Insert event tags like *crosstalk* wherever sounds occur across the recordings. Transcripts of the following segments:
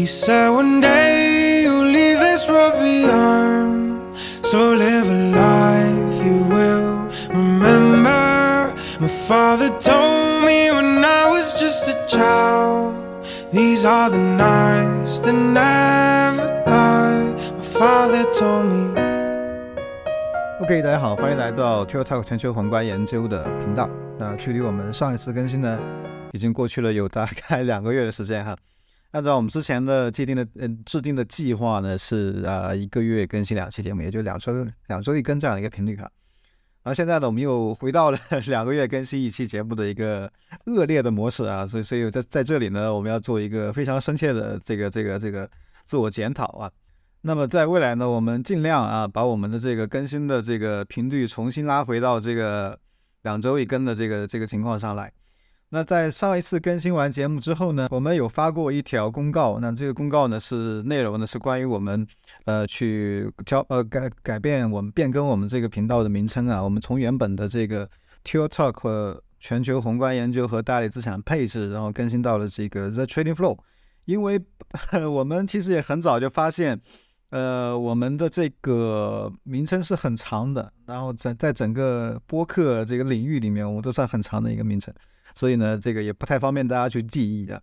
He said, One day you'll leave this world behind. So live a life you will remember. My father told me when I was just a child. These are the nights that never die. My father told me. OK，大家好，欢迎来到 t u r Talk 全球宏观研究的频道。那距离我们上一次更新呢，已经过去了有大概两个月的时间哈。按照我们之前的既定的嗯制定的计划呢，是啊一个月更新两期节目，也就两周两周一更这样的一个频率哈。然后现在呢，我们又回到了 *laughs* 两个月更新一期节目的一个恶劣的模式啊，所以所以在在这里呢，我们要做一个非常深切的这个这个这个自我检讨啊。那么在未来呢，我们尽量啊，把我们的这个更新的这个频率重新拉回到这个两周一更的这个这个情况上来。那在上一次更新完节目之后呢，我们有发过一条公告。那这个公告呢，是内容呢是关于我们呃去交呃改改变我们变更我们这个频道的名称啊。我们从原本的这个 Till Talk 全球宏观研究和大类资产配置，然后更新到了这个 The Trading Flow，因为 *laughs* 我们其实也很早就发现。呃，我们的这个名称是很长的，然后在在整个播客这个领域里面，我们都算很长的一个名称，所以呢，这个也不太方便大家去记忆的。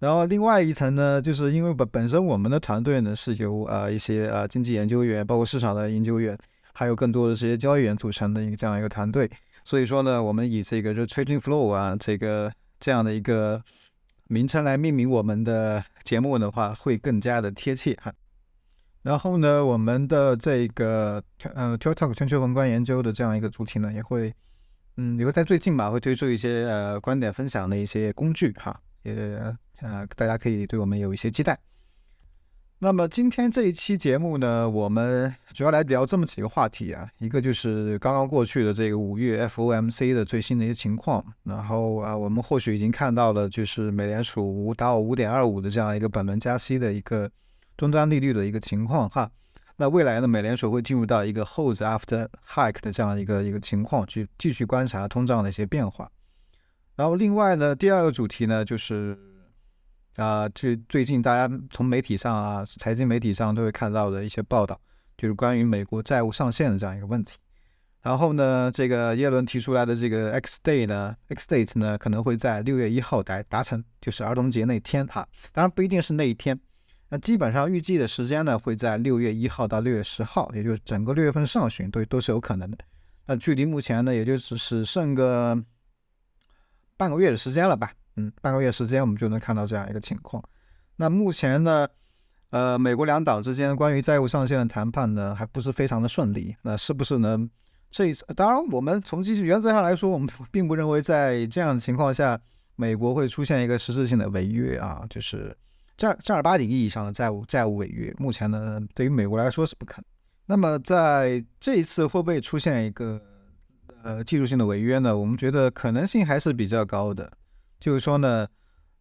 然后另外一层呢，就是因为本本身我们的团队呢是由呃一些呃经济研究员，包括市场的研究员，还有更多的这些交易员组成的一个这样一个团队，所以说呢，我们以这个就 Trading Flow 啊这个这样的一个名称来命名我们的节目的话，会更加的贴切哈。然后呢，我们的这个呃 t i k t o k 全球宏观研究的这样一个主题呢，也会嗯，也会在最近吧，会推出一些呃观点分享的一些工具哈，也呃大家可以对我们有一些期待。那么今天这一期节目呢，我们主要来聊这么几个话题啊，一个就是刚刚过去的这个五月 FOMC 的最新的一些情况，然后啊，我们或许已经看到了，就是美联储五到五点二五的这样一个本轮加息的一个。终端利率的一个情况哈，那未来呢，美联储会进入到一个 hold after hike 的这样一个一个情况，去继续观察通胀的一些变化。然后另外呢，第二个主题呢，就是啊，最最近大家从媒体上啊，财经媒体上都会看到的一些报道，就是关于美国债务上限的这样一个问题。然后呢，这个耶伦提出来的这个 X day 呢，X date 呢，可能会在六月一号达达成，就是儿童节那天哈，当然不一定是那一天。那基本上预计的时间呢，会在六月一号到六月十号，也就是整个六月份上旬都都是有可能的。那距离目前呢，也就只是剩个半个月的时间了吧？嗯，半个月时间我们就能看到这样一个情况。那目前呢，呃，美国两党之间关于债务上限的谈判呢，还不是非常的顺利。那是不是呢？这一次，当然我们从基原则上来说，我们并不认为在这样的情况下，美国会出现一个实质性的违约啊，就是。正正儿八经意义上的债务债务违约，目前呢，对于美国来说是不可能。那么在这一次会不会出现一个呃技术性的违约呢？我们觉得可能性还是比较高的。就是说呢，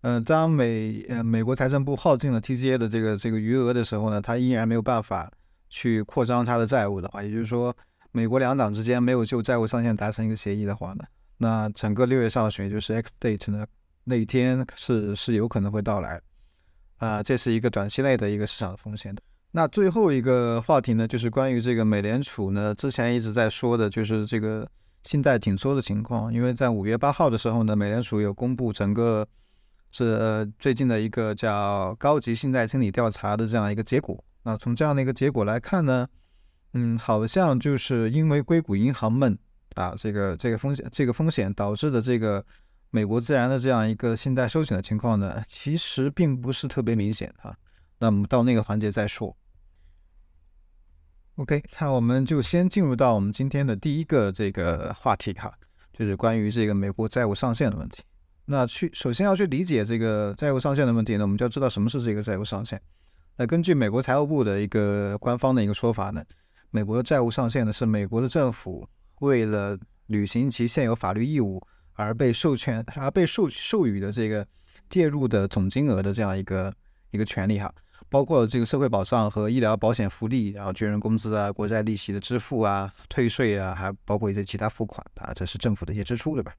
嗯，当美呃美国财政部耗尽了 TCA 的这个这个余额的时候呢，它依然没有办法去扩张它的债务的话，也就是说，美国两党之间没有就债务上限达成一个协议的话呢，那整个六月上旬就是 X date 呢那一天是是有可能会到来。啊，这是一个短期内的一个市场的风险的。那最后一个话题呢，就是关于这个美联储呢，之前一直在说的，就是这个信贷紧缩的情况。因为在五月八号的时候呢，美联储有公布整个是最近的一个叫高级信贷经理调查的这样一个结果。那从这样的一个结果来看呢，嗯，好像就是因为硅谷银行们啊，这个这个风险这个风险导致的这个。美国自然的这样一个信贷收紧的情况呢，其实并不是特别明显哈。那我们到那个环节再说。OK，那我们就先进入到我们今天的第一个这个话题哈，就是关于这个美国债务上限的问题。那去首先要去理解这个债务上限的问题呢，我们就要知道什么是这个债务上限。那根据美国财务部的一个官方的一个说法呢，美国的债务上限呢是美国的政府为了履行其现有法律义务而被授权而被授授予的这个介入的总金额的这样一个一个权利哈，包括这个社会保障和医疗保险福利，然后军人工资啊、国债利息的支付啊、退税啊，还包括一些其他付款啊，这是政府的一些支出，对吧？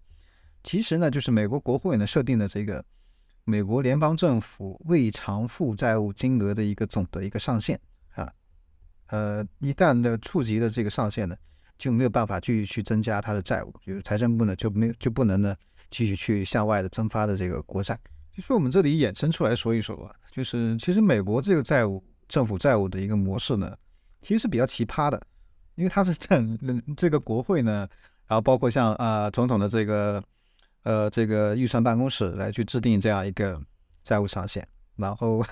其实呢，就是美国国会呢设定的这个美国联邦政府未偿付债务金额的一个总的一个上限啊，呃，一旦呢触及了这个上限呢，就没有办法继续去增加它的债务，就是财政部呢就没有就不能呢继续去向外的增发的这个国债。其实我们这里衍生出来说一说吧，就是其实美国这个债务政府债务的一个模式呢，其实是比较奇葩的，因为它是在这个国会呢，然后包括像啊总统的这个。呃，这个预算办公室来去制定这样一个债务上限，然后，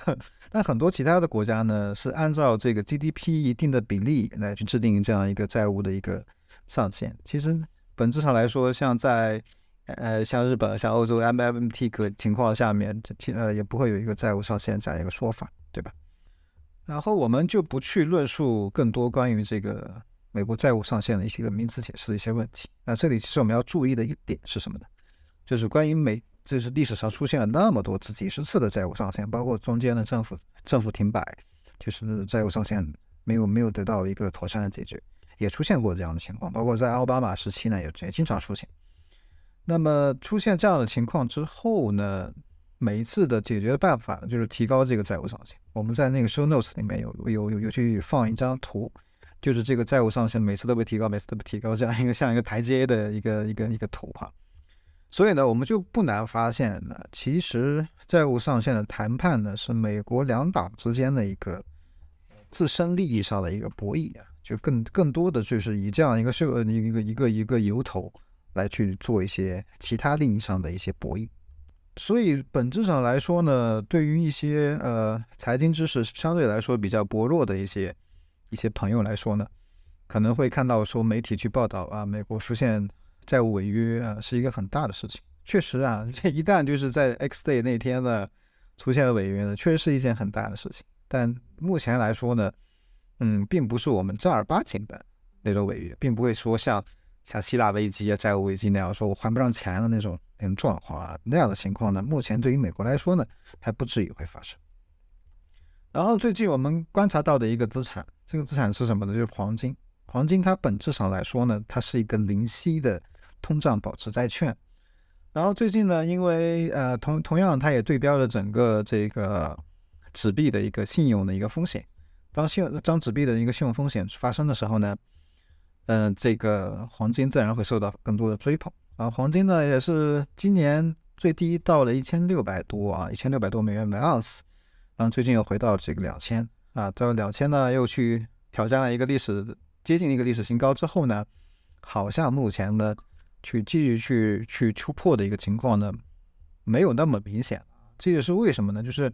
但很多其他的国家呢是按照这个 GDP 一定的比例来去制定这样一个债务的一个上限。其实本质上来说，像在呃像日本、像欧洲 MMT 个情况下面，这呃也不会有一个债务上限这样一个说法，对吧？然后我们就不去论述更多关于这个美国债务上限的一些个名词解释的一些问题。那这里其实我们要注意的一点是什么呢？就是关于美，这是历史上出现了那么多次、几十次的债务上限，包括中间的政府政府停摆，就是债务上限没有没有得到一个妥善的解决，也出现过这样的情况。包括在奥巴马时期呢，也也经常出现。那么出现这样的情况之后呢，每一次的解决的办法就是提高这个债务上限。我们在那个 show notes 里面有有有有去放一张图，就是这个债务上限每次都被提高，每次都被提高，这样一个像一个台阶的一个一个一个图哈。所以呢，我们就不难发现呢，其实债务上限的谈判呢，是美国两党之间的一个自身利益上的一个博弈啊，就更更多的就是以这样一个设一个一个一个由头来去做一些其他利益上的一些博弈。所以本质上来说呢，对于一些呃财经知识相对来说比较薄弱的一些一些朋友来说呢，可能会看到说媒体去报道啊，美国出现。债务违约啊，是一个很大的事情。确实啊，*laughs* 这一旦就是在 X day 那天呢，出现了违约呢，确实是一件很大的事情。但目前来说呢，嗯，并不是我们正儿八经的那种违约，并不会说像像希腊危机啊、债务危机那样，说我还不上钱的那种那种状况啊，那样的情况呢，目前对于美国来说呢，还不至于会发生。然后最近我们观察到的一个资产，这个资产是什么呢？就是黄金。黄金它本质上来说呢，它是一个零息的。通胀保持债券，然后最近呢，因为呃同同样，它也对标了整个这个纸币的一个信用的一个风险。当信用当纸币的一个信用风险发生的时候呢，嗯，这个黄金自然会受到更多的追捧。啊，黄金呢也是今年最低到了一千六百多啊，一千六百多美元每盎司，然后最近又回到这个两千啊，到两千呢又去挑战了一个历史接近一个历史新高之后呢，好像目前呢。去继续去去突破的一个情况呢，没有那么明显这也是为什么呢？就是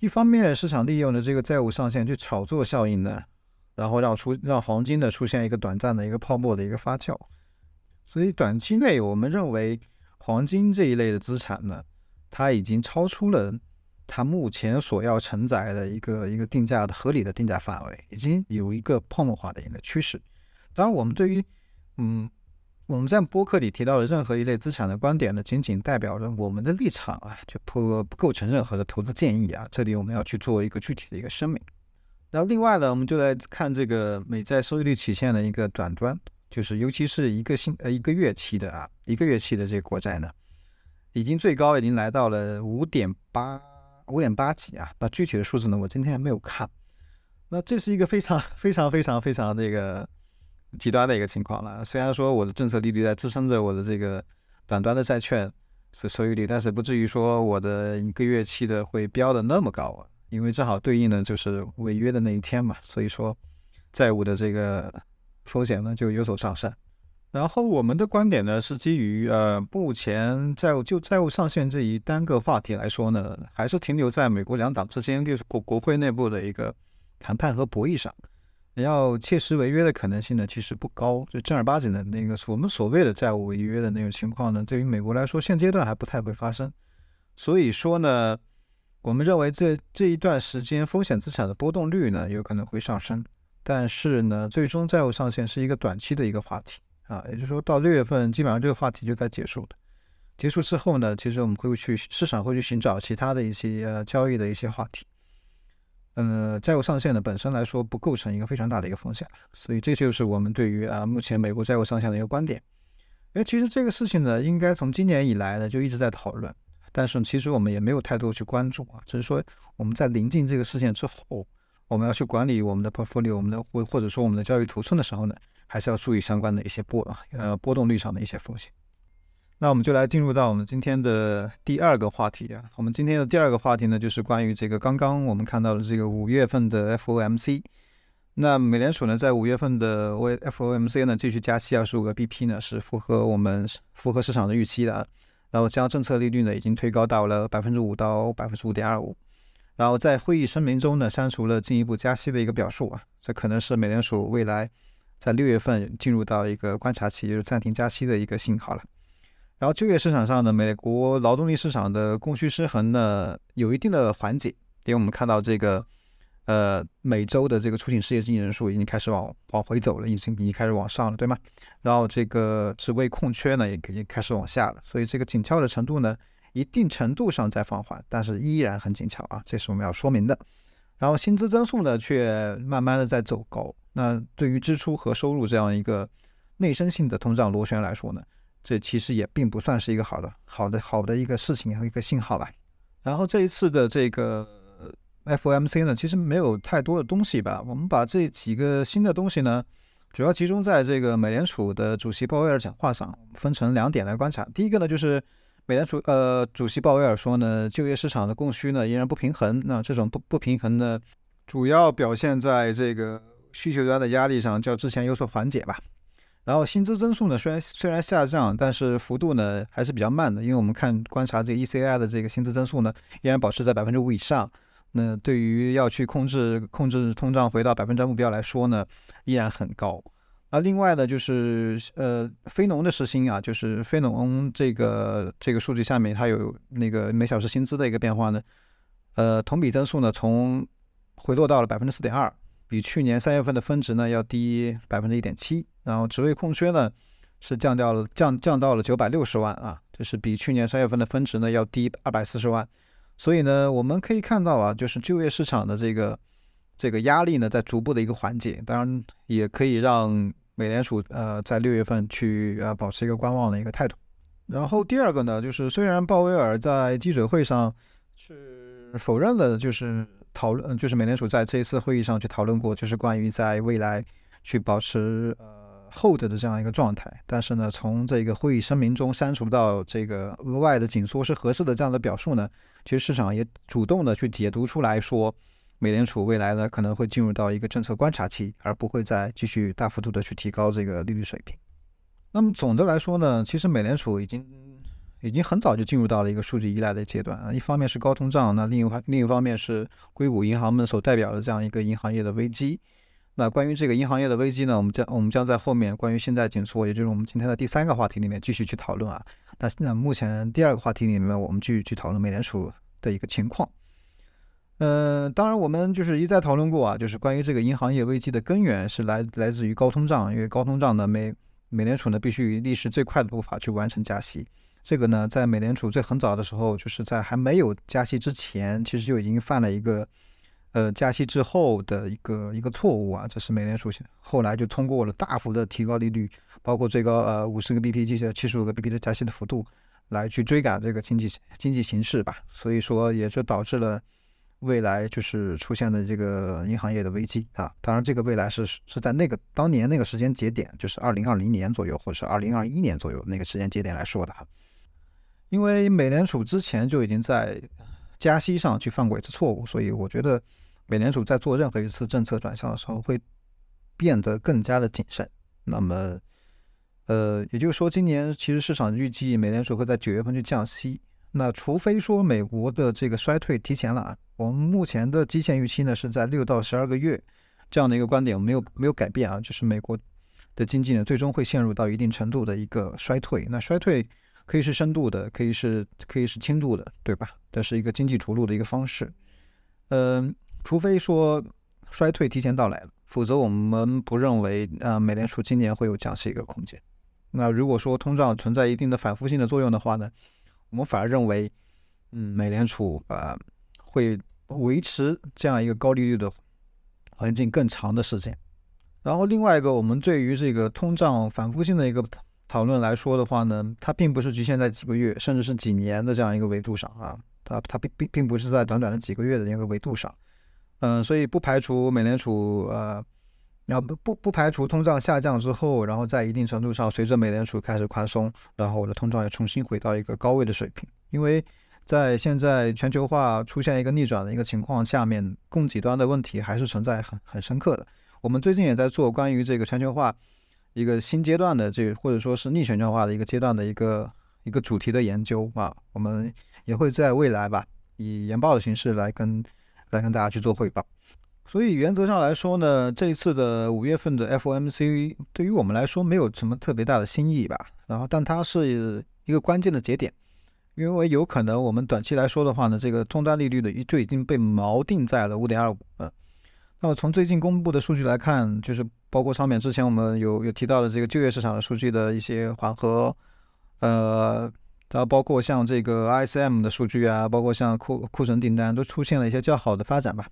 一方面市场利用的这个债务上限去炒作效应呢，然后让出让黄金的出现一个短暂的一个泡沫的一个发酵。所以短期内我们认为黄金这一类的资产呢，它已经超出了它目前所要承载的一个一个定价的合理的定价范围，已经有一个泡沫化的一个趋势。当然，我们对于嗯。我们在播客里提到的任何一类资产的观点呢，仅仅代表着我们的立场啊，就不不构成任何的投资建议啊。这里我们要去做一个具体的一个声明。然后另外呢，我们就来看这个美债收益率曲线的一个短端，就是尤其是一个星呃一个月期的啊，一个月期的这个国债呢，已经最高已经来到了五点八五点八几啊。那具体的数字呢，我今天还没有看。那这是一个非常 *laughs* 非常非常非常这个。极端的一个情况了。虽然说我的政策利率在支撑着我的这个短端的债券是收益率，但是不至于说我的一个月期的会飙的那么高啊。因为正好对应的就是违约的那一天嘛，所以说债务的这个风险呢就有所上升。然后我们的观点呢是基于呃目前债务就债务上限这一单个话题来说呢，还是停留在美国两党之间就是国国会内部的一个谈判和博弈上。要切实违约的可能性呢，其实不高。就正儿八经的那个我们所谓的债务违约的那种情况呢，对于美国来说，现阶段还不太会发生。所以说呢，我们认为这这一段时间风险资产的波动率呢，有可能会上升。但是呢，最终债务上限是一个短期的一个话题啊，也就是说到六月份，基本上这个话题就该结束的。结束之后呢，其实我们会去市场会去寻找其他的一些呃交易的一些话题。呃，债务上限呢本身来说不构成一个非常大的一个风险，所以这就是我们对于啊目前美国债务上限的一个观点。哎，其实这个事情呢，应该从今年以来呢就一直在讨论，但是其实我们也没有太多去关注啊，只是说我们在临近这个事件之后，我们要去管理我们的 portfolio，我们的或或者说我们的交易图寸的时候呢，还是要注意相关的一些波呃波动率上的一些风险。那我们就来进入到我们今天的第二个话题啊。我们今天的第二个话题呢，就是关于这个刚刚我们看到的这个五月份的 FOMC。那美联储呢，在五月份的为 FOMC 呢继续加息二十五个 BP 呢，是符合我们符合市场的预期的啊。然后将政策利率呢已经推高到了百分之五到百分之五点二五。然后在会议声明中呢，删除了进一步加息的一个表述啊。这可能是美联储未来在六月份进入到一个观察期，就是暂停加息的一个信号了。然后就业市场上呢，美国劳动力市场的供需失衡呢，有一定的缓解，因为我们看到这个，呃，每周的这个出勤失业经济人数已经开始往往回走了，已经已经开始往上了，对吗？然后这个职位空缺呢，也已经开始往下了，所以这个紧俏的程度呢，一定程度上在放缓，但是依然很紧俏啊，这是我们要说明的。然后薪资增速呢，却慢慢的在走高，那对于支出和收入这样一个内生性的通胀螺旋来说呢？这其实也并不算是一个好的、好的、好的一个事情和一个信号吧。然后这一次的这个 FOMC 呢，其实没有太多的东西吧。我们把这几个新的东西呢，主要集中在这个美联储的主席鲍威尔讲话上，分成两点来观察。第一个呢，就是美联储呃主席鲍威尔说呢，就业市场的供需呢依然不平衡。那这种不不平衡呢，主要表现在这个需求端的压力上，较之前有所缓解吧。然后薪资增速呢，虽然虽然下降，但是幅度呢还是比较慢的，因为我们看观察这个 ECI 的这个薪资增速呢，依然保持在百分之五以上。那对于要去控制控制通胀回到百分之目标来说呢，依然很高。那另外呢，就是呃非农的时薪啊，就是非农这个这个数据下面它有那个每小时薪资的一个变化呢，呃同比增速呢从回落到了百分之四点二。比去年三月份的分值呢要低百分之一点七，然后职位空缺呢是降掉了降降到了九百六十万啊，就是比去年三月份的分值呢要低二百四十万，所以呢我们可以看到啊，就是就业市场的这个这个压力呢在逐步的一个缓解，当然也可以让美联储呃在六月份去呃保持一个观望的一个态度。然后第二个呢，就是虽然鲍威尔在记者会上是否认了，就是。讨论就是美联储在这一次会议上去讨论过，就是关于在未来去保持呃 hold 的这样一个状态。但是呢，从这个会议声明中删除到这个额外的紧缩是合适的这样的表述呢，其实市场也主动的去解读出来说，美联储未来呢可能会进入到一个政策观察期，而不会再继续大幅度的去提高这个利率水平。那么总的来说呢，其实美联储已经。已经很早就进入到了一个数据依赖的阶段啊，一方面是高通胀，那另一方另一方面是硅谷银行们所代表的这样一个银行业的危机。那关于这个银行业的危机呢，我们将我们将在后面关于现在紧缩，也就是我们今天的第三个话题里面继续去讨论啊。那那目前第二个话题里面，我们继续去讨论美联储的一个情况。嗯，当然我们就是一再讨论过啊，就是关于这个银行业危机的根源是来来自于高通胀，因为高通胀呢，美美联储呢必须以历史最快的步伐去完成加息。这个呢，在美联储最很早的时候，就是在还没有加息之前，其实就已经犯了一个，呃，加息之后的一个一个错误啊。这是美联储后来就通过了大幅的提高利率，包括最高呃五十个 BP 这些七十五个 BP 的加息的幅度，来去追赶这个经济经济形势吧。所以说，也就导致了未来就是出现的这个银行业的危机啊。当然，这个未来是是在那个当年那个时间节点，就是二零二零年左右，或者是二零二一年左右那个时间节点来说的哈。因为美联储之前就已经在加息上去犯过一次错误，所以我觉得美联储在做任何一次政策转向的时候会变得更加的谨慎。那么，呃，也就是说，今年其实市场预计美联储会在九月份去降息。那除非说美国的这个衰退提前了啊，我们目前的基线预期呢是在六到十二个月。这样的一个观点没有没有改变啊，就是美国的经济呢最终会陷入到一定程度的一个衰退。那衰退可以是深度的，可以是可以是轻度的，对吧？这是一个经济着陆的一个方式。嗯，除非说衰退提前到来了，否则我们不认为啊美联储今年会有降息一个空间。那如果说通胀存在一定的反复性的作用的话呢，我们反而认为，嗯，美联储啊会维持这样一个高利率的环境更长的时间。然后另外一个，我们对于这个通胀反复性的一个讨论来说的话呢，它并不是局限在几个月，甚至是几年的这样一个维度上啊，它它并并并不是在短短的几个月的一个维度上，嗯，所以不排除美联储呃。然后不不不排除通胀下降之后，然后在一定程度上，随着美联储开始宽松，然后我的通胀也重新回到一个高位的水平。因为在现在全球化出现一个逆转的一个情况下面，供给端的问题还是存在很很深刻的。我们最近也在做关于这个全球化一个新阶段的这或者说是逆全球化的一个阶段的一个一个主题的研究啊，我们也会在未来吧以研报的形式来跟来跟大家去做汇报。所以原则上来说呢，这一次的五月份的 FOMC 对于我们来说没有什么特别大的新意吧。然后，但它是一个关键的节点，因为有可能我们短期来说的话呢，这个终端利率的就已经被锚定在了五点二五。嗯，那么从最近公布的数据来看，就是包括上面之前我们有有提到的这个就业市场的数据的一些缓和，呃，然后包括像这个 ISM 的数据啊，包括像库库存订单都出现了一些较好的发展吧。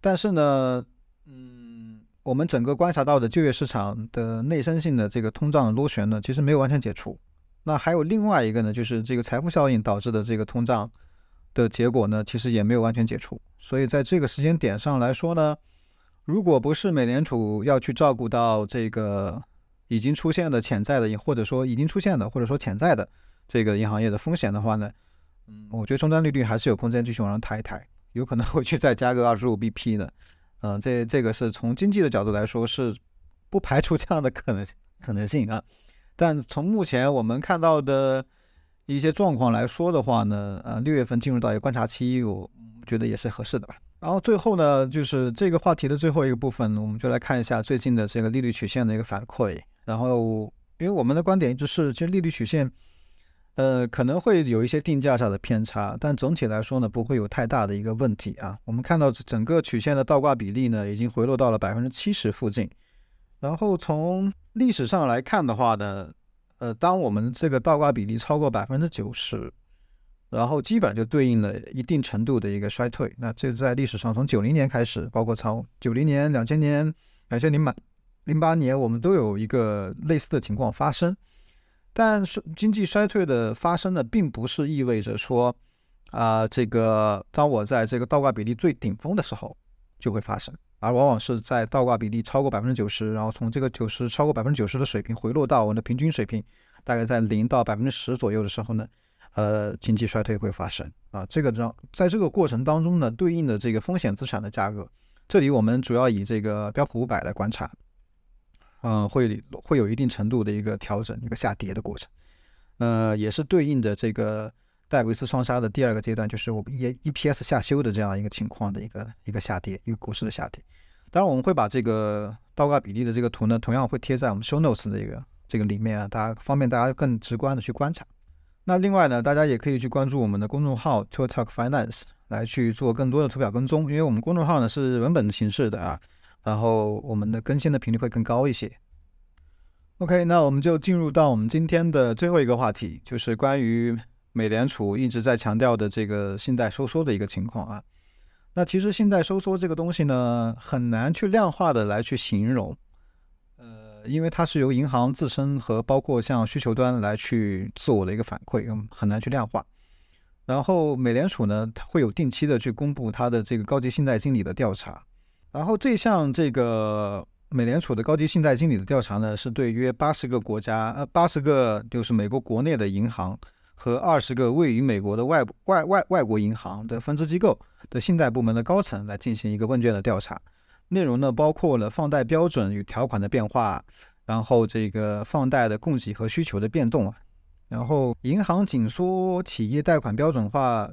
但是呢，嗯，我们整个观察到的就业市场的内生性的这个通胀的螺旋呢，其实没有完全解除。那还有另外一个呢，就是这个财富效应导致的这个通胀的结果呢，其实也没有完全解除。所以在这个时间点上来说呢，如果不是美联储要去照顾到这个已经出现的潜在的，或者说已经出现的，或者说潜在的这个银行业的风险的话呢，嗯，我觉得终端利率还是有空间继续往上抬一抬。有可能 *laughs* 会去再加个二十五 BP 的，嗯，这这个是从经济的角度来说是不排除这样的可能性可能性啊。但从目前我们看到的一些状况来说的话呢，呃，六月份进入到一个观察期，我觉得也是合适的吧。然后最后呢，就是这个话题的最后一个部分，我们就来看一下最近的这个利率曲线的一个反馈。然后，因为我们的观点一直是，其实利率曲线。呃，可能会有一些定价上的偏差，但总体来说呢，不会有太大的一个问题啊。我们看到整个曲线的倒挂比例呢，已经回落到了百分之七十附近。然后从历史上来看的话呢，呃，当我们这个倒挂比例超过百分之九十，然后基本就对应了一定程度的一个衰退。那这在历史上从九零年开始，包括从九零年、两千年、两千零八零八年，我们都有一个类似的情况发生。但是经济衰退的发生呢，并不是意味着说，啊，这个当我在这个倒挂比例最顶峰的时候就会发生，而往往是在倒挂比例超过百分之九十，然后从这个九十超过百分之九十的水平回落到我们的平均水平，大概在零到百分之十左右的时候呢，呃，经济衰退会发生啊。这个让在这个过程当中呢，对应的这个风险资产的价格，这里我们主要以这个标普五百来观察。嗯，会会有一定程度的一个调整，一个下跌的过程，呃，也是对应的这个戴维斯双杀的第二个阶段，就是我们 E E P S 下修的这样一个情况的一个一个下跌，一个股市的下跌。当然，我们会把这个倒挂比例的这个图呢，同样会贴在我们 Show Notes 的一个这个里面啊，大家方便大家更直观的去观察。那另外呢，大家也可以去关注我们的公众号 To Talk Finance 来去做更多的图表跟踪，因为我们公众号呢是文本形式的啊。然后我们的更新的频率会更高一些。OK，那我们就进入到我们今天的最后一个话题，就是关于美联储一直在强调的这个信贷收缩的一个情况啊。那其实信贷收缩这个东西呢，很难去量化的来去形容，呃，因为它是由银行自身和包括像需求端来去自我的一个反馈，嗯，很难去量化。然后美联储呢，它会有定期的去公布它的这个高级信贷经理的调查。然后这项这个美联储的高级信贷经理的调查呢，是对约八十个国家，呃，八十个就是美国国内的银行和二十个位于美国的外外外外国银行的分支机构的信贷部门的高层来进行一个问卷的调查。内容呢，包括了放贷标准与条款的变化，然后这个放贷的供给和需求的变动啊，然后银行紧缩企业贷款标准化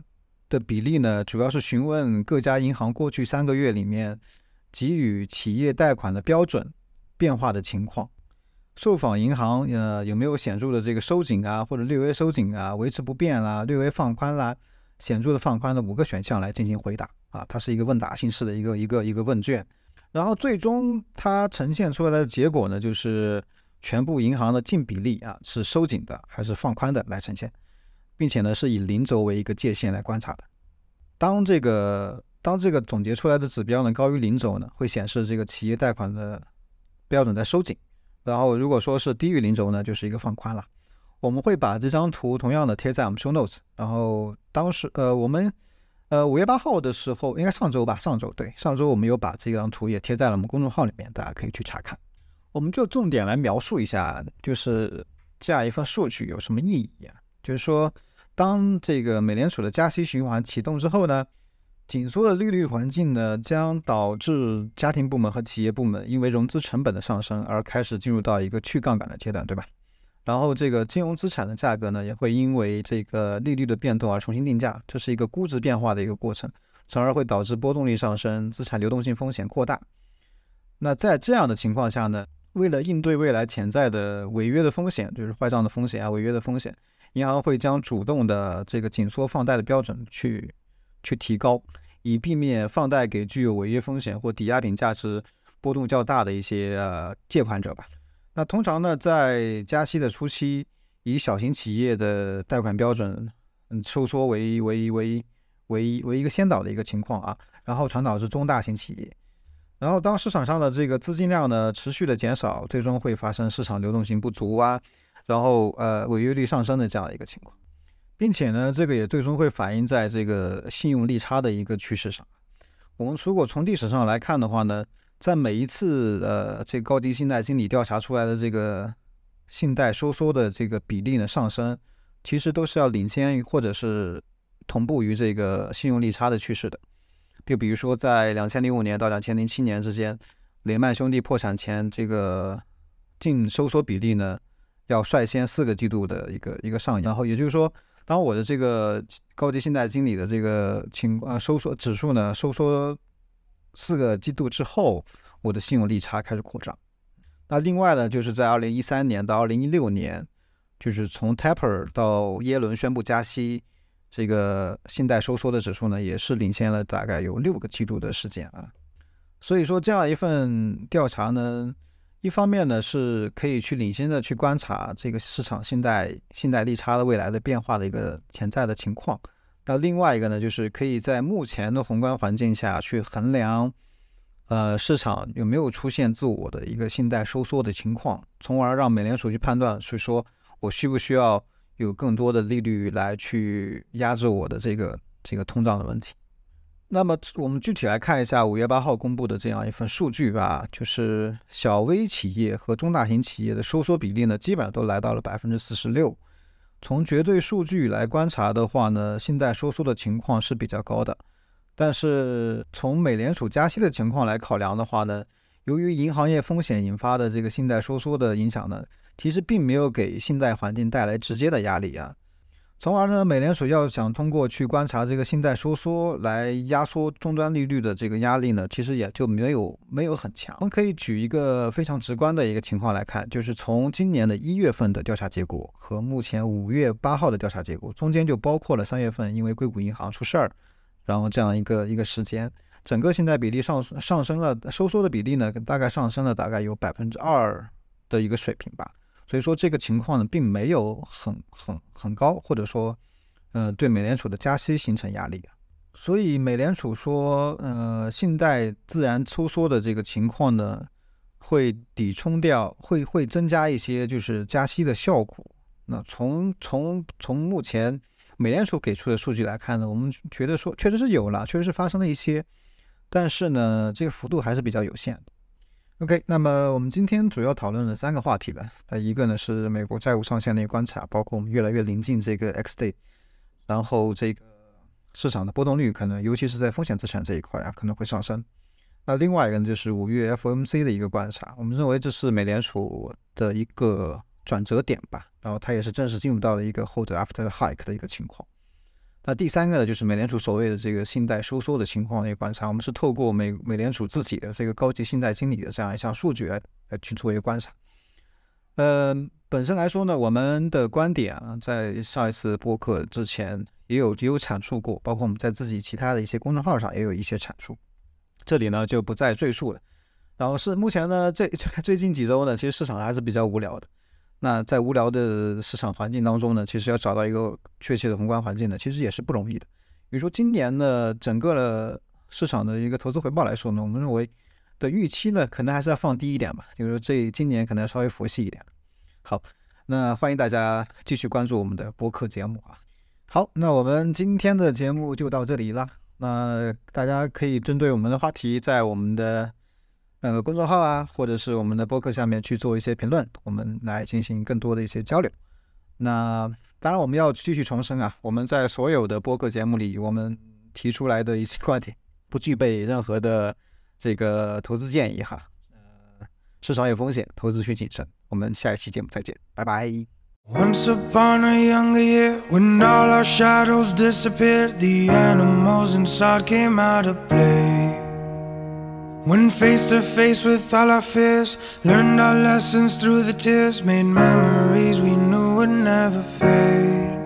的比例呢，主要是询问各家银行过去三个月里面。给予企业贷款的标准变化的情况。受访银行呃有没有显著的这个收紧啊，或者略微收紧啊，维持不变啦，略微放宽啦，显著的放宽的五个选项来进行回答啊，它是一个问答形式的一个一个一个问卷，然后最终它呈现出来的结果呢，就是全部银行的净比例啊是收紧的还是放宽的来呈现，并且呢是以零轴为一个界限来观察的。当这个当这个总结出来的指标呢高于零轴呢，会显示这个企业贷款的标准在收紧。然后，如果说是低于零轴呢，就是一个放宽了。我们会把这张图同样的贴在我们 show notes。然后当时，呃，我们，呃，五月八号的时候，应该上周吧，上周对，上周我们有把这张图也贴在了我们公众号里面，大家可以去查看。我们就重点来描述一下，就是这样一份数据有什么意义啊？就是说，当这个美联储的加息循环启动之后呢？紧缩的利率环境呢，将导致家庭部门和企业部门因为融资成本的上升而开始进入到一个去杠杆的阶段，对吧？然后这个金融资产的价格呢，也会因为这个利率的变动而重新定价，这是一个估值变化的一个过程，从而会导致波动率上升，资产流动性风险扩大。那在这样的情况下呢，为了应对未来潜在的违约的风险，就是坏账的风险啊，违约的风险，银行会将主动的这个紧缩放贷的标准去去提高。以避免放贷给具有违约风险或抵押品价值波动较大的一些呃借款者吧。那通常呢，在加息的初期，以小型企业的贷款标准嗯收缩为为为为为一个先导的一个情况啊，然后传导至中大型企业，然后当市场上的这个资金量呢持续的减少，最终会发生市场流动性不足啊，然后呃违约率上升的这样一个情况。并且呢，这个也最终会反映在这个信用利差的一个趋势上。我们如果从历史上来看的话呢，在每一次呃这高级信贷经理调查出来的这个信贷收缩的这个比例呢上升，其实都是要领先或者是同步于这个信用利差的趋势的。就比如说在两千零五年到两千零七年之间，雷曼兄弟破产前，这个净收缩比例呢要率先四个季度的一个一个上扬，然后也就是说。当我的这个高级信贷经理的这个情况收缩指数呢收缩四个季度之后，我的信用利差开始扩张。那另外呢，就是在二零一三年到二零一六年，就是从 Taper 到耶伦宣布加息，这个信贷收缩的指数呢也是领先了大概有六个季度的时间啊。所以说这样一份调查呢。一方面呢，是可以去领先的去观察这个市场信贷信贷利差的未来的变化的一个潜在的情况。那另外一个呢，就是可以在目前的宏观环境下去衡量，呃，市场有没有出现自我的一个信贷收缩的情况，从而让美联储去判断，所以说我需不需要有更多的利率来去压制我的这个这个通胀的问题。那么我们具体来看一下五月八号公布的这样一份数据吧，就是小微企业和中大型企业的收缩比例呢，基本上都来到了百分之四十六。从绝对数据来观察的话呢，信贷收缩的情况是比较高的。但是从美联储加息的情况来考量的话呢，由于银行业风险引发的这个信贷收缩的影响呢，其实并没有给信贷环境带来直接的压力啊。从而呢，美联储要想通过去观察这个信贷收缩来压缩终端利率的这个压力呢，其实也就没有没有很强。我们可以举一个非常直观的一个情况来看，就是从今年的一月份的调查结果和目前五月八号的调查结果中间就包括了三月份因为硅谷银行出事儿，然后这样一个一个时间，整个信贷比例上上升了，收缩的比例呢大概上升了大概有百分之二的一个水平吧。所以说这个情况呢，并没有很很很高，或者说，呃，对美联储的加息形成压力。所以美联储说，呃，信贷自然收缩的这个情况呢，会抵冲掉，会会增加一些就是加息的效果。那从从从目前美联储给出的数据来看呢，我们觉得说确实是有了，确实是发生了一些，但是呢，这个幅度还是比较有限。OK，那么我们今天主要讨论了三个话题吧。呃，一个呢是美国债务上限的一个观察，包括我们越来越临近这个 X day，然后这个市场的波动率可能，尤其是在风险资产这一块啊，可能会上升。那另外一个呢就是五月 FOMC 的一个观察，我们认为这是美联储的一个转折点吧，然后它也是正式进入到了一个 hold after hike 的一个情况。那第三个呢，就是美联储所谓的这个信贷收缩的情况的一个观察，我们是透过美美联储自己的这个高级信贷经理的这样一项数据来去做一个观察。呃，本身来说呢，我们的观点啊，在上一次播客之前也有也有阐述过，包括我们在自己其他的一些公众号上也有一些阐述，这里呢就不再赘述了。然后是目前呢，这 *laughs* 最近几周呢，其实市场还是比较无聊的。那在无聊的市场环境当中呢，其实要找到一个确切的宏观环境呢，其实也是不容易的。比如说今年呢，整个的市场的一个投资回报来说呢，我们认为的预期呢，可能还是要放低一点吧。就是说这今年可能要稍微佛系一点。好，那欢迎大家继续关注我们的播客节目啊。好，那我们今天的节目就到这里了。那大家可以针对我们的话题，在我们的。那个公众号啊，或者是我们的播客下面去做一些评论，我们来进行更多的一些交流。那当然，我们要继续重申啊，我们在所有的播客节目里，我们提出来的一些观点，不具备任何的这个投资建议哈。呃，市场有风险，投资需谨慎。我们下一期节目再见，拜拜。Once upon a younger year, when all our shadows disappeared, the animals inside came out of play. When face to face with all our fears, learned our lessons through the tears, made memories we knew would never fade.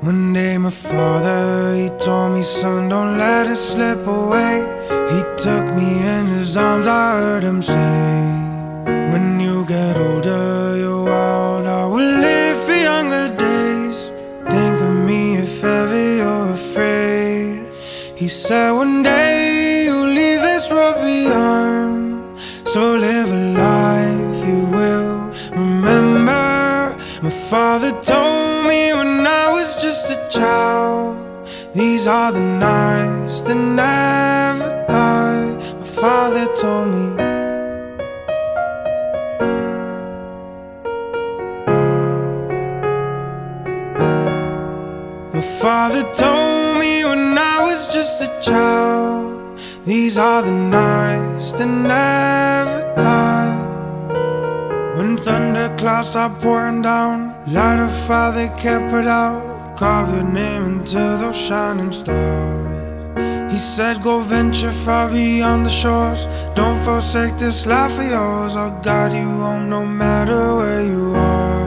One day, my father, he told me, son, don't let it slip away. He took me in his arms, I heard him say, When you get older, you're wild, I will live for younger days. Think of me if ever you're afraid. He said, One day father told me when I was just a child. These are the nights that never die. My father told me. My father told me when I was just a child. These are the nights that never die. When thunderclouds are pouring down, light a fire they can't put out. Carve your name into those shining stars. He said, Go venture far beyond the shores. Don't forsake this life of yours. I'll guide you home no matter where you are.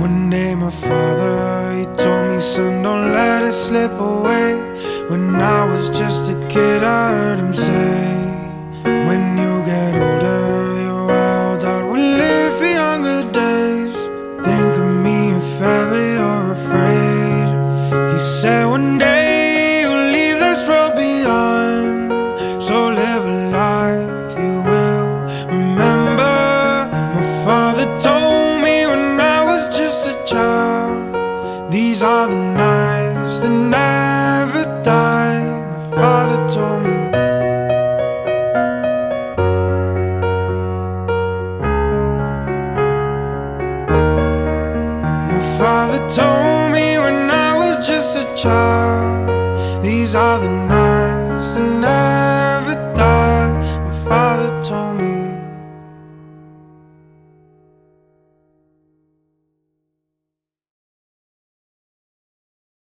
One day, my father, he told me, son, don't let it slip away. When I was just a kid, I heard him say,